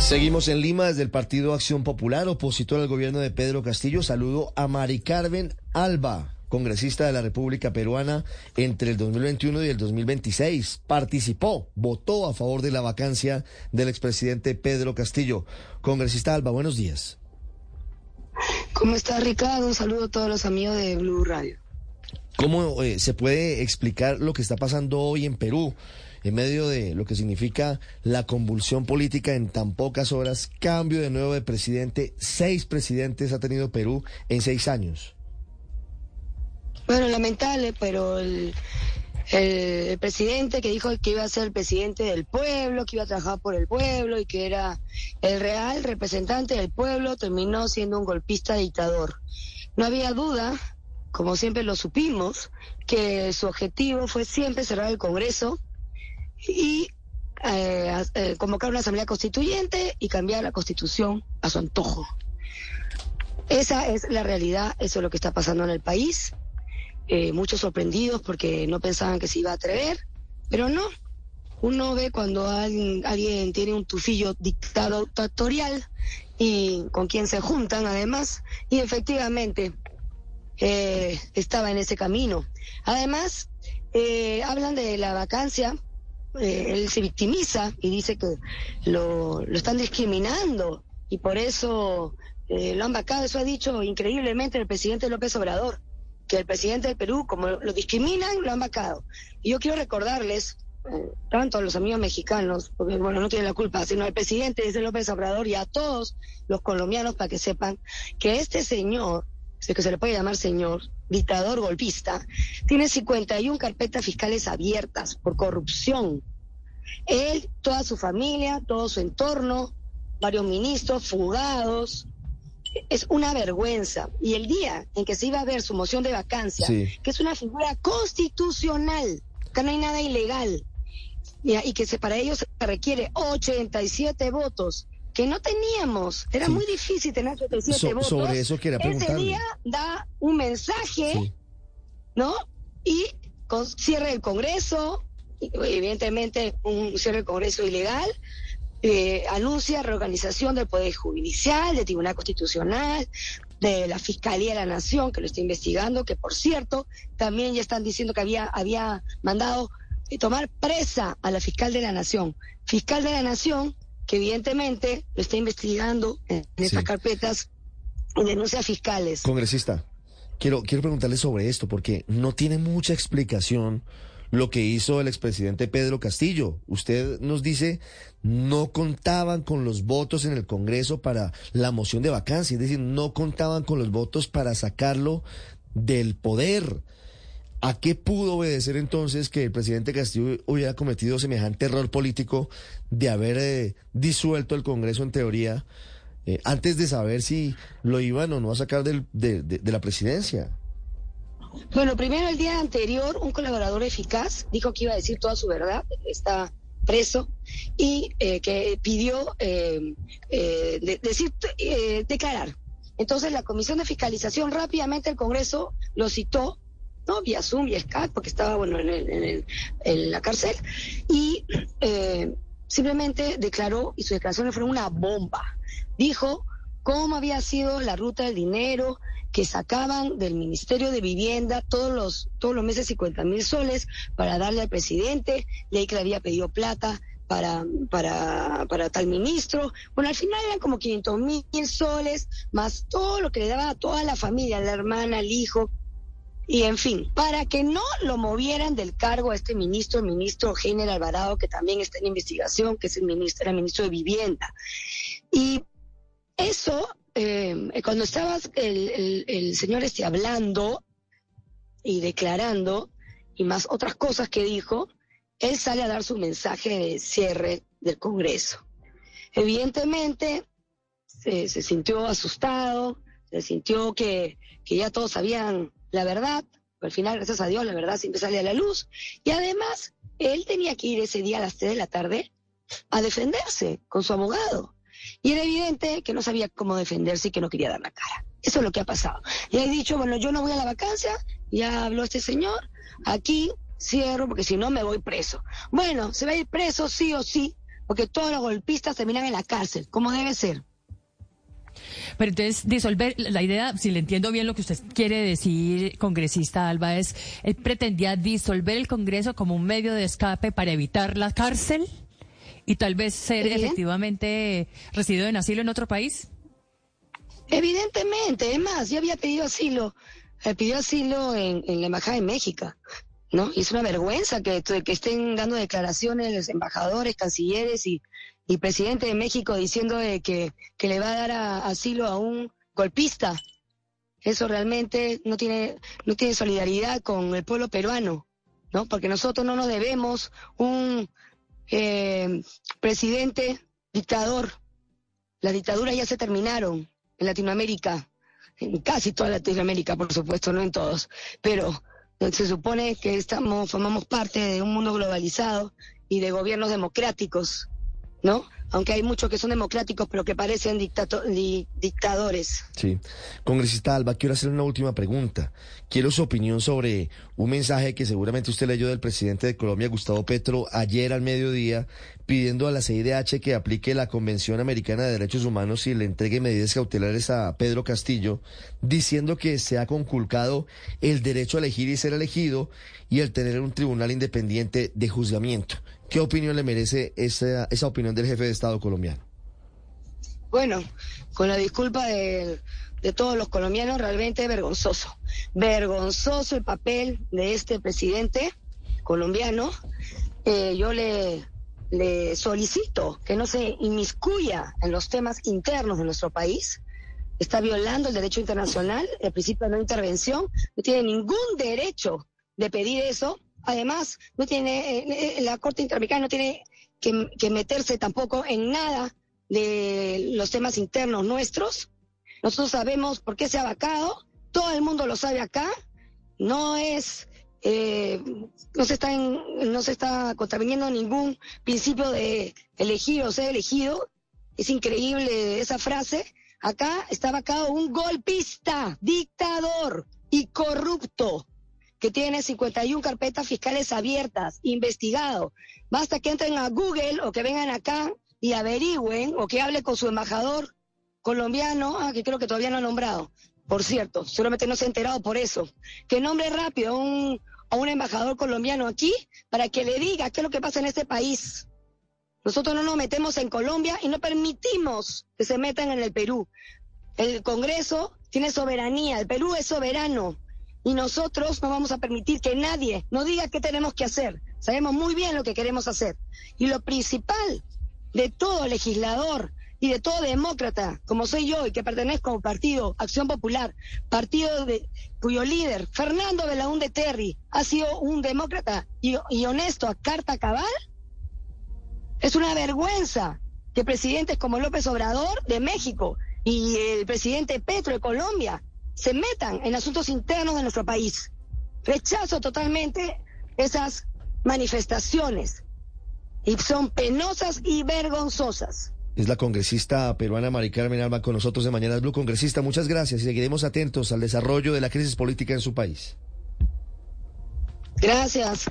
Seguimos en Lima desde el Partido Acción Popular, opositor al gobierno de Pedro Castillo. Saludo a Mari Carmen Alba, congresista de la República Peruana entre el 2021 y el 2026. Participó, votó a favor de la vacancia del expresidente Pedro Castillo. Congresista Alba, buenos días. ¿Cómo está Ricardo? Un saludo a todos los amigos de Blue Radio. ¿Cómo eh, se puede explicar lo que está pasando hoy en Perú? En medio de lo que significa la convulsión política en tan pocas horas, cambio de nuevo de presidente, seis presidentes ha tenido Perú en seis años. Bueno, lamentable, pero el, presidente que dijo que iba a ser el presidente del pueblo, que iba a trabajar por el pueblo y que era el real representante del pueblo, terminó siendo un golpista dictador. No había duda, como siempre lo supimos, que su objetivo fue siempre cerrar el Congreso y eh, eh, convocar una asamblea constituyente y cambiar la constitución a su antojo. Esa es la realidad, eso es lo que está pasando en el país. Eh, muchos sorprendidos porque no pensaban que se iba a atrever, pero no. Uno ve cuando alguien, alguien tiene un tufillo dictatorial y con quien se juntan además, y efectivamente estaba en ese camino. Además, hablan de la vacancia eh, él se victimiza y dice que lo, lo están discriminando y por eso eh, lo han vacado. Eso ha dicho increíblemente el presidente López Obrador, que el presidente del Perú, como lo discriminan, lo han vacado. Y yo quiero recordarles, eh, tanto a los amigos mexicanos, porque bueno, no tienen la culpa, sino al presidente ese López Obrador y a todos los colombianos para que sepan que este señor que se le puede llamar señor, dictador golpista, tiene 51 carpetas fiscales abiertas por corrupción. Él, toda su familia, todo su entorno, varios ministros fugados. Es una vergüenza. Y el día en que se iba a ver su moción de vacancia, que es una figura constitucional, que no hay nada ilegal, y que se, para ellos se requiere 87 votos que no teníamos. Era muy difícil tener 87 votos. Sobre eso quería Ese día da un mensaje, ¿no? Y con, cierre el Congreso, evidentemente un cierre del Congreso ilegal, eh, anuncia reorganización del Poder Judicial, del Tribunal Constitucional, de la Fiscalía de la Nación, que lo está investigando, que por cierto, también ya están diciendo que había, había mandado eh, tomar presa a la fiscal de la Nación. Fiscal de la Nación que evidentemente lo está investigando en estas carpetas y denuncias fiscales. Congresista, quiero, quiero preguntarle sobre esto porque no tiene mucha explicación lo que hizo el expresidente Pedro Castillo. Usted nos dice, no contaban con los votos en el Congreso para la moción de vacancia, es decir, no contaban con los votos para sacarlo del poder. ¿A qué pudo obedecer entonces que el presidente Castillo hubiera cometido semejante error político de haber eh, disuelto el Congreso en teoría eh, antes de saber si lo iban o no a sacar de, la presidencia? Bueno, primero el día anterior un colaborador eficaz dijo que iba a decir toda su verdad, está preso, y eh, que pidió decir, declarar. Entonces la Comisión de Fiscalización rápidamente el Congreso lo citó ¿no? Vía Zoom, y Skype, porque estaba, bueno, en, el, en, la cárcel. Y eh, simplemente declaró, y sus declaraciones fueron una bomba. Dijo cómo había sido la ruta del dinero que sacaban del Ministerio de Vivienda todos los, todos los meses 50 mil soles para darle al presidente, ley que le había pedido plata para, para, para tal ministro. Bueno, al final eran como 500 mil soles, más todo lo que le daba a toda la familia, la hermana, el hijo, y en fin, para que no lo movieran del cargo a este ministro, el ministro Heiner Alvarado, que también está en investigación, que es el ministro, era ministro de Vivienda. Y eso, eh, cuando estaba el, el, señor este hablando y declarando, y más otras cosas que dijo, él sale a dar su mensaje de cierre del Congreso. Evidentemente, se, sintió asustado, se sintió que, que ya todos sabían la verdad, al final, gracias a Dios, la verdad siempre sale a la luz. Y además, él tenía que ir ese día a las 3 de la tarde a defenderse con su abogado. Y era evidente que no sabía cómo defenderse y que no quería dar la cara. Eso es lo que ha pasado. Y ha dicho, bueno, yo no voy a la vacancia, ya habló este señor, aquí cierro porque si no me voy preso. Bueno, se va a ir preso sí o sí, porque todos los golpistas terminan en la cárcel, como debe ser. Pero entonces, disolver, la idea, si le entiendo bien lo que usted quiere decir, congresista Alba, es, él pretendía disolver el Congreso como un medio de escape para evitar la cárcel y tal vez ser efectivamente residido en asilo en otro país. Evidentemente, es más, yo había pedido asilo, eh, pidió asilo en, la Embajada de México. ¿No? Y es una vergüenza que, estén dando declaraciones los embajadores, cancilleres y, y presidente de México diciendo de que, le va a dar asilo a un golpista. Eso realmente no tiene, no tiene solidaridad con el pueblo peruano, ¿no? Porque nosotros no nos debemos un eh, presidente dictador. Las dictaduras ya se terminaron en Latinoamérica, en casi toda Latinoamérica, por supuesto, no en todos, pero se supone que estamos, formamos parte de un mundo globalizado y de gobiernos democráticos ¿no? Aunque hay muchos que son democráticos, pero que parecen dictadores. Sí. Congresista Alba, quiero hacer una última pregunta. Quiero su opinión sobre un mensaje que seguramente usted leyó del presidente de Colombia, Gustavo Petro, ayer al mediodía, pidiendo a la CIDH que aplique la Convención Americana de Derechos Humanos y le entregue medidas cautelares a Pedro Castillo, diciendo que se ha conculcado el derecho a elegir y ser elegido y el tener un tribunal independiente de juzgamiento. ¿Qué opinión le merece esa, esa opinión del jefe de Estado colombiano? Bueno, con la disculpa de, todos los colombianos, realmente vergonzoso. Vergonzoso el papel de este presidente colombiano. Eh, yo le, le solicito que no se inmiscuya en los temas internos de nuestro país. Está violando el derecho internacional, el principio de no intervención. No tiene ningún derecho de pedir eso Además, no tiene, eh, eh, la Corte Interamericana no tiene que, meterse tampoco en nada de los temas internos nuestros. Nosotros sabemos por qué se ha vacado, todo el mundo lo sabe acá, no es, eh, no se está no se está contraviniendo ningún principio de elegir o ser elegido. Es increíble esa frase. Acá está vacado un golpista, dictador y corrupto que tiene 51 carpetas fiscales abiertas, investigado. Basta que entren a Google o que vengan acá y averigüen o que hable con su embajador colombiano, ah, que creo que todavía no ha nombrado. Por cierto, seguramente no se ha enterado por eso. Que nombre rápido a un, a un embajador colombiano aquí para que le diga qué es lo que pasa en este país. Nosotros no nos metemos en Colombia y no permitimos que se metan en el Perú. El Congreso tiene soberanía, el Perú es soberano. Y nosotros no vamos a permitir que nadie nos diga qué tenemos que hacer. Sabemos muy bien lo que queremos hacer. Y lo principal de todo legislador y de todo demócrata, como soy yo y que pertenezco al partido Acción Popular, partido de, cuyo líder, Fernando Belaúnde Terry, ha sido un demócrata y, y honesto a carta cabal, es una vergüenza que presidentes como López Obrador de México y el presidente Petro de Colombia se metan en asuntos internos de nuestro país. Rechazo totalmente esas manifestaciones y son penosas y vergonzosas. Es la congresista peruana Mari Carmen Alba con nosotros de Mañana Blue. Congresista, muchas gracias y seguiremos atentos al desarrollo de la crisis política en su país. Gracias.